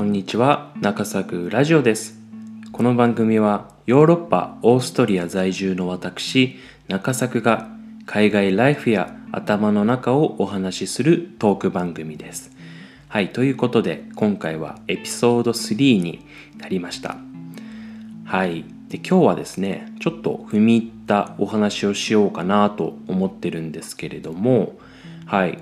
こんにちは中作ラジオです。この番組はヨーロッパオーストリア在住の私中作が海外ライフや頭の中をお話しするトーク番組です。はいということで今回はエピソード3になりました。はいで今日はですねちょっと踏み入ったお話をしようかなと思ってるんですけれどもはい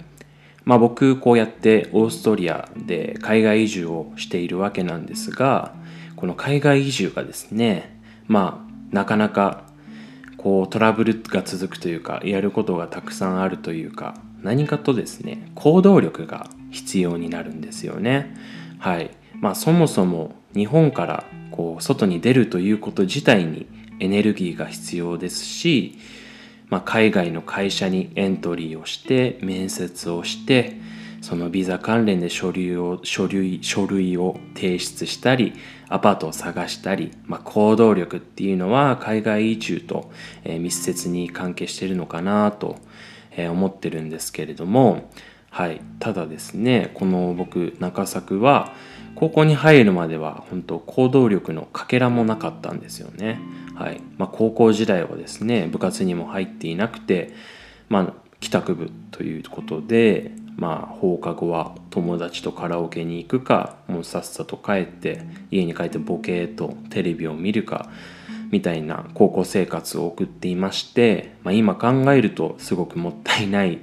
まあ、僕こうやってオーストリアで海外移住をしているわけなんですがこの海外移住がですねまあなかなかこうトラブルが続くというかやることがたくさんあるというか何かとですね行動力が必要になるんですよね。はい。まあそもそも日本からこう外に出るということ自体にエネルギーが必要ですしまあ、海外の会社にエントリーをして面接をしてそのビザ関連で書類を書類書類を提出したりアパートを探したり、まあ、行動力っていうのは海外移住と、え、密接に関係してるのかなと、え、思ってるんですけれども、はい、ただですねこの僕中作は高校に入るまでは本当行動力のかけらもなかったんですよね。はいまあ、高校時代はですね部活にも入っていなくて、まあ、帰宅部ということで、まあ、放課後は友達とカラオケに行くかもうさっさと帰って家に帰ってボケーとテレビを見るかみたいな高校生活を送っていまして、まあ、今考えるとすごくもったいない、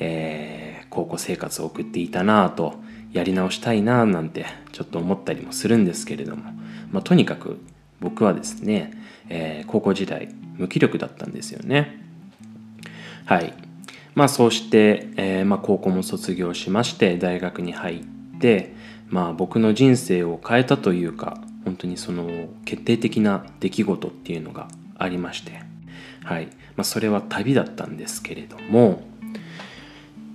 えー、高校生活を送っていたなぁとやり直したいななんてちょっと思ったりもするんですけれども、まあ、とにかく僕はですねえー、高校時代無気力だったんですよね。はい。まあそうして、えーまあ、高校も卒業しまして大学に入ってまあ僕の人生を変えたというか本当にその決定的な出来事っていうのがありまして。はい。まあそれは旅だったんですけれども。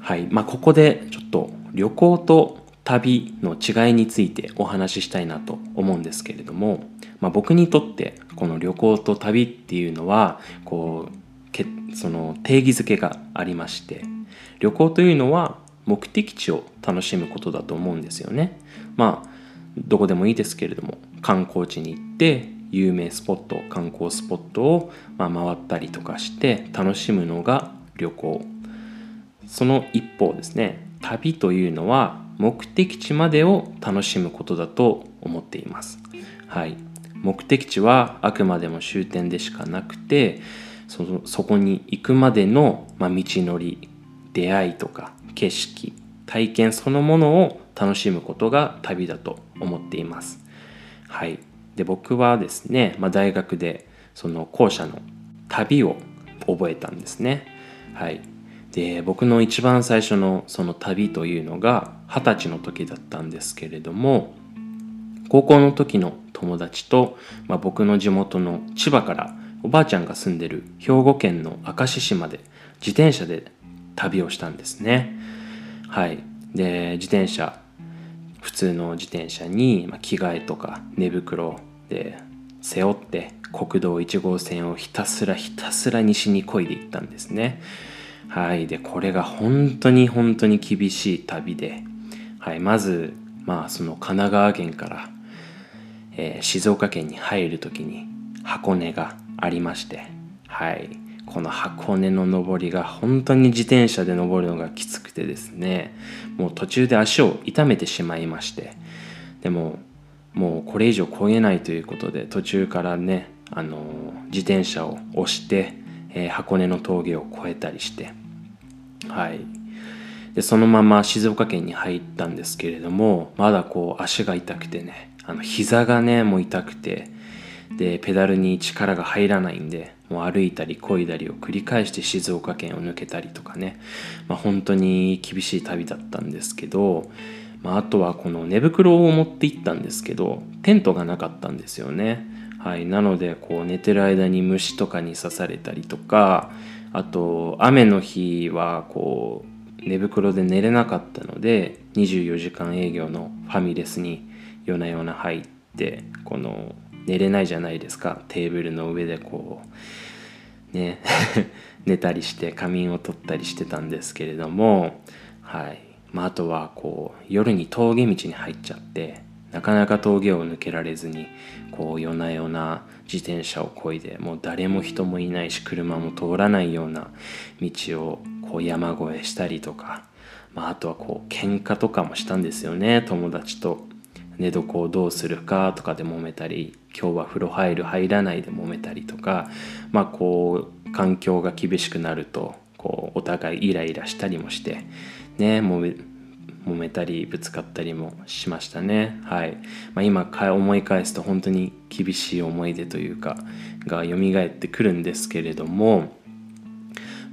はい。まあここでちょっと旅行と旅の違いについてお話ししたいなと思うんですけれどもまあ、僕にとってこの旅行と旅っていうのはこうけその定義づけがありまして旅行というのは目的地を楽しむことだと思うんですよね。まあどこでもいいですけれども観光地に行って有名スポット観光スポットをまあ回ったりとかして楽しむのが旅行その一方ですね旅というのは目的地までを楽しむことだと思っていますはい目的地はあくまでも終点でしかなくてそのそこに行くまでの、まあ、道のり出会いとか景色体験そのものを楽しむことが旅だと思っています。はい、で僕はですね、まあ、大学でその校舎の旅を覚えたんですね。はい、で僕の一番最初のその旅というのが二十歳の時だったんですけれども高校の時の友達と、まあ、僕の地元の千葉からおばあちゃんが住んでる兵庫県の明石市まで自転車で旅をしたんですね。はい。で、自転車、普通の自転車に、まあ、着替えとか寝袋で背負って国道1号線をひたすらひたすら西に漕いでいったんですね。はい。で、これが本当に本当に厳しい旅で、はい。まず、まあ、その神奈川県からえー、静岡県に入る時に箱根がありましてはいこの箱根の登りが本当に自転車で登るのがきつくてですねもう途中で足を痛めてしまいましてでももうこれ以上漕げないということで途中からねあの自転車を押して、えー、箱根の峠を越えたりしてはいでそのまま静岡県に入ったんですけれどもまだこう足が痛くてねあの膝がねもう痛くてでペダルに力が入らないんでもう歩いたり漕いだりを繰り返して静岡県を抜けたりとかね、まあ、本当に厳しい旅だったんですけど、まあ、あとはこの寝袋を持って行ったんですけどテントがなかったんですよね。はい、なのでこう寝てる間に虫とかに刺されたりとかあと雨の日はこう寝袋で寝れなかったので24時間営業のファミレスに夜な夜な入ってこの寝れないじゃないですか。テーブルの上でこうね 寝たりして仮眠を取ったりしてたんですけれどもはい、まあ、あとはこう夜に峠道に入っちゃってなかなか峠を抜けられずにこう夜な夜な自転車をこいでもう誰も人もいないし車も通らないような道をこう山越えしたりとか、まあ、あとはこう喧嘩とかもしたんですよね。友達と寝床をどうするかとかで揉めたり今日は風呂入る入らないで揉めたりとかまあこう環境が厳しくなるとこうお互いイライラしたりもしてね揉め揉めたりぶつかったりもしましたね。はい、まあ、今思い返すと本当に厳しい思い出というかが蘇ってくるんですけれども、ま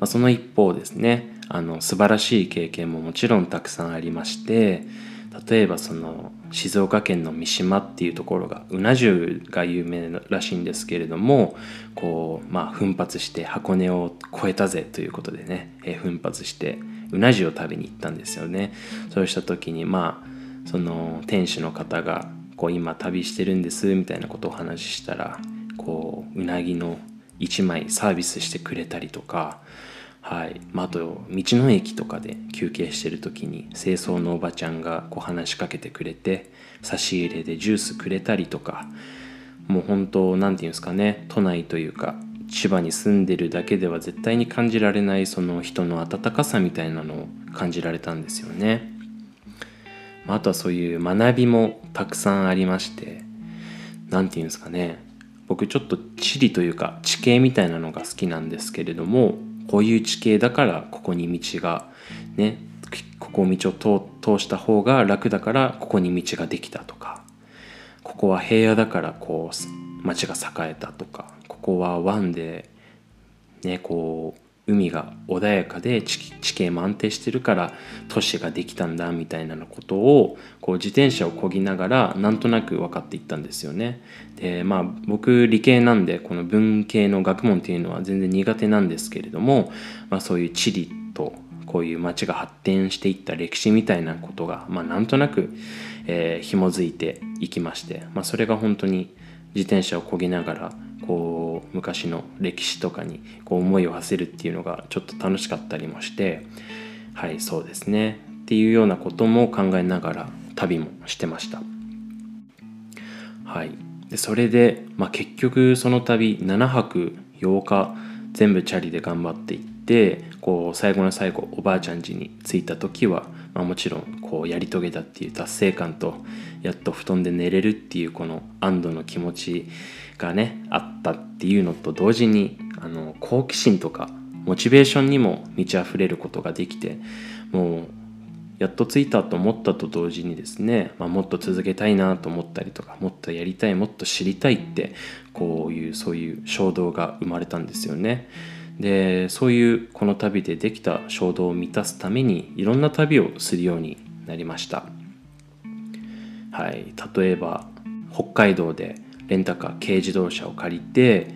あ、その一方ですねあの素晴らしい経験ももちろんたくさんありまして例えばその静岡県の三島っていうところがうな重が有名らしいんですけれどもこうまあ奮発して箱根を越えたぜということでね、え、奮発してうな重を食べに行ったんですよね。そうした時にまあその店主の方がこう今旅してるんですみたいなことをお話ししたらこううなぎの1枚サービスしてくれたりとかはい。まあ、あと道の駅とかで休憩してる時に清掃のおばちゃんがこう話しかけてくれて差し入れでジュースくれたりとかもう本当何て言うんですかね都内というか千葉に住んでるだけでは絶対に感じられないその人の温かさみたいなのを感じられたんですよね。あ、とはそういう学びもたくさんありまして何て言うんですかね僕ちょっと地理というか地形みたいなのが好きなんですけれどもこういう地形だからここに道がねここ道を通した方が楽だからここに道ができたとかここは平野だからこう町が栄えたとかここは湾でねこう海が穏やかで地形も安定してるから都市ができたんだみたいなことをこう自転車をこぎながらなんとなく分かっていったんですよね。でまあ僕理系なんでこの文系の学問っていうのは全然苦手なんですけれども、まあ、そういう地理とこういう街が発展していった歴史みたいなことが、まあ、なんとなく、えー、紐づいていきまして、まあ、それが本当に自転車をこぎながらこう昔の歴史とかにこう思いを馳せるっていうのがちょっと楽しかったりもしてはいそうですね。っていうようなことも考えながら旅もしてました。はい。でそれで、まあ、結局その旅7泊8日全部チャリで頑張っていってこう最後の最後おばあちゃん家に着いた時は、まあ、もちろんこうやり遂げたっていう達成感とやっと布団で寝れるっていうこの安堵の気持ちがねあったっていうのと同時にあの好奇心とかモチベーションにも満ち溢れることができてもうやっと着いたと思ったと同時にですね、まあ、もっと続けたいなと思ったりとかもっとやりたいもっと知りたいってこういうそういう衝動が生まれたんですよね。でそういうこの旅でできた衝動を満たすためにいろんな旅をするようになりました。はい、例えば北海道でレンタカー軽自動車を借りて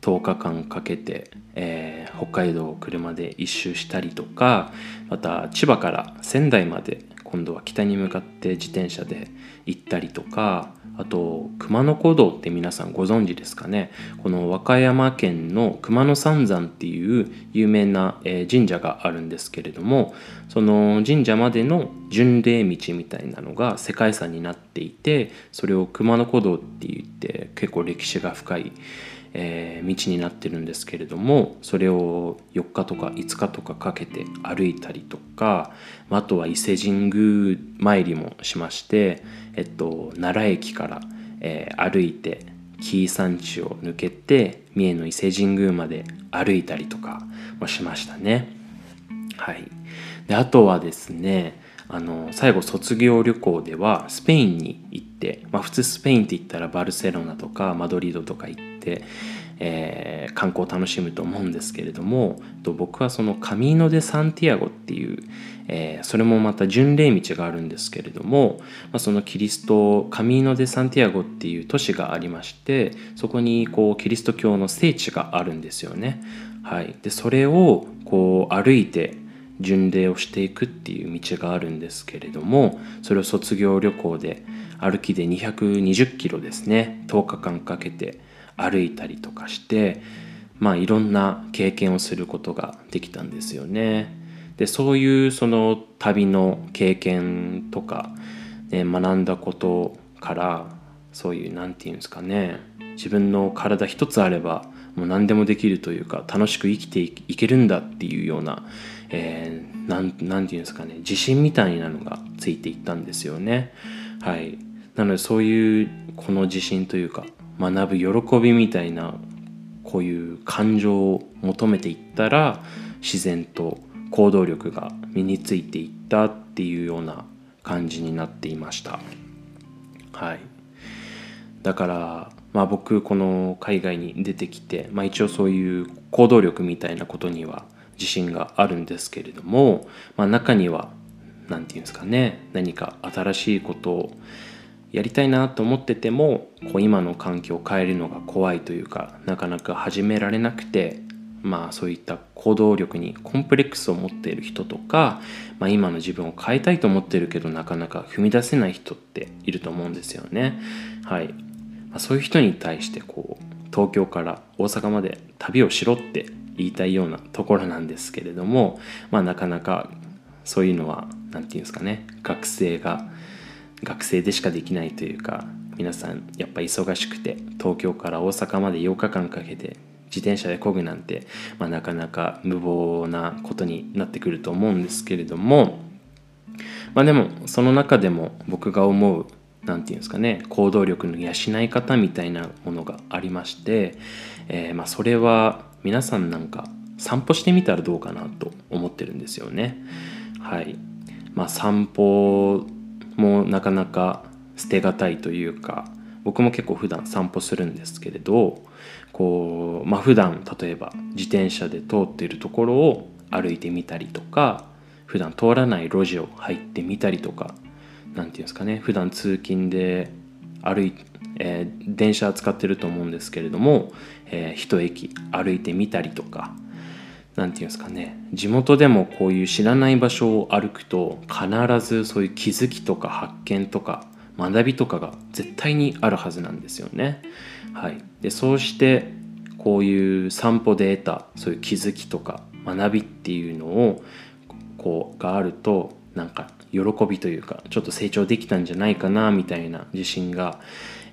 10日間かけて、えー、北海道を車で一周したりとかまた千葉から仙台まで今度は北に向かって自転車で行ったりとかあと熊野古道って皆さんご存知ですかね。この和歌山県の熊野三山っていう有名な、神社があるんですけれどもその神社までの巡礼道みたいなのが世界遺産になっていてそれを熊野古道って言って結構歴史が深いえー、道になってるんですけれどもそれを4日とか5日とかかけて歩いたりとかあとは伊勢神宮参りもしまして、えっと、奈良駅から、えー、歩いて紀伊山地を抜けて三重の伊勢神宮まで歩いたりとかもしましたね。はい、であとはですねあの最後卒業旅行ではスペインに行って、まあ、普通スペインって言ったらバルセロナとかマドリードとか行って、えー、観光を楽しむと思うんですけれども僕はそのカミーノ・デ・サンティアゴっていう、えー、それもまた巡礼道があるんですけれども、まあ、そのキリストカミーノ・デ・サンティアゴっていう都市がありましてそこにこうキリスト教の聖地があるんですよね。はい、でそれをこう歩いて巡礼をしていくっていう道があるんですけれどもそれを卒業旅行で歩きで220キロですね10日間かけて歩いたりとかしてまあいろんな経験をすることができたんですよね。でそういうその旅の経験とか、ね、学んだことからそういう何て言うんですかね自分の体一つあればもう何でもできるというか楽しく生きていけるんだっていうような、えー、なんて言うんですかね自信みたいなのがついていったんですよね。はい、なのでそういうこの自信というか学ぶ喜びみたいなこういう感情を求めていったら自然と行動力が身についていったっていうような感じになっていました。はい。だからまあ僕この海外に出てきて、まあ、一応そういう行動力みたいなことには自信があるんですけれども、まあ、中には何て言うんですかね何か新しいことをやりたいなと思っててもこう今の環境を変えるのが怖いというかなかなか始められなくてまあそういった行動力にコンプレックスを持っている人とか、まあ、今の自分を変えたいと思ってるけどなかなか踏み出せない人っていると思うんですよね。はい。まあ、そういう人に対してこう東京から大阪まで旅をしろって言いたいようなところなんですけれども、まあなかなかそういうのは何て言うんですかね学生が学生でしかできないというか皆さんやっぱ忙しくて東京から大阪まで8日間かけて自転車で漕ぐなんて、まあ、なかなか無謀なことになってくると思うんですけれどもまあでもその中でも僕が思う何て言うんですかね行動力の養い方みたいなものがありまして、えー、まあそれは皆さんなんか散歩してみたらどうかなと思ってるんですよね。はいまあ、散歩もなかなか捨てがたいというか僕も結構普段散歩するんですけれどこうまあ普段例えば自転車で通っているところを歩いてみたりとか普段通らない路地を入ってみたりとか何て言うんですかね普段通勤で歩いえー、電車使ってると思うんですけれども、えー、一駅歩いてみたりとか何て言うんですかね地元でもこういう知らない場所を歩くと必ずそういう気づきとか発見とか学びとかが絶対にあるはずなんですよね。はい、でそうしてこういう散歩で得たそういう気づきとか学びっていうのをこうがあるとなんか喜びというかちょっと成長できたんじゃないかなみたいな自信が、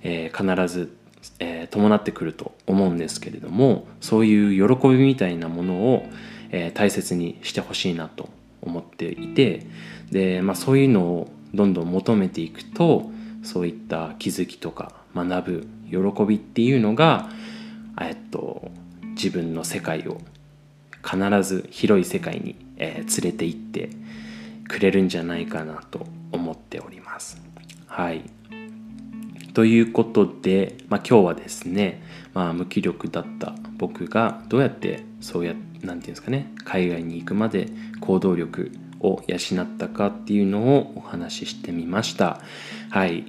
えー、必ずえー、伴ってくると思うんですけれどもそういう喜びみたいなものを、えー、大切にしてほしいなと思っていてで、まあ、そういうのをどんどん求めていくとそういった気づきとか学ぶ喜びっていうのが、えっと、自分の世界を必ず広い世界に、え、連れて行ってくれるんじゃないかなと思っております。はい。ということで、まあ、今日はですね、まあ、無気力だった僕がどうやってそうや何て言うんですかね海外に行くまで行動力を養ったかっていうのをお話ししてみました。はい。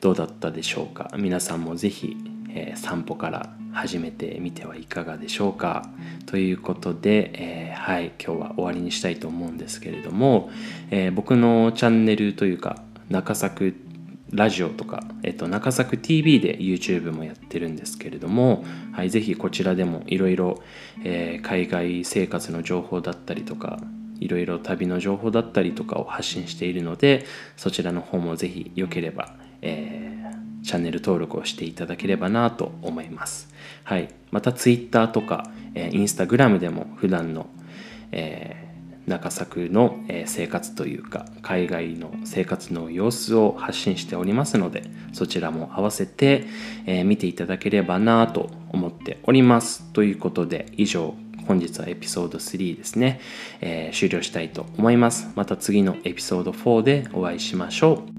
どうだったでしょうか？皆さんも是非、えー、散歩から始めてみてはいかがでしょうか。ということで、えー、はい今日は終わりにしたいと思うんですけれども、えー、僕のチャンネルというか中作ラジオとか、えっと、中作 TV で YouTube もやってるんですけれども、はい、ぜひこちらでもいろいろ海外生活の情報だったりとかいろいろ旅の情報だったりとかを発信しているのでそちらの方もぜひよければ、えー、チャンネル登録をしていただければなと思います、はい、また Twitter とか、えー、Instagram でも普段の、えー中作のえ生活というか海外の生活の様子を発信しておりますのでそちらも合わせてえ見ていただければなと思っております。ということで以上本日はエピソード3ですね、え、終了したいと思います。また次のエピソード4でお会いしましょう。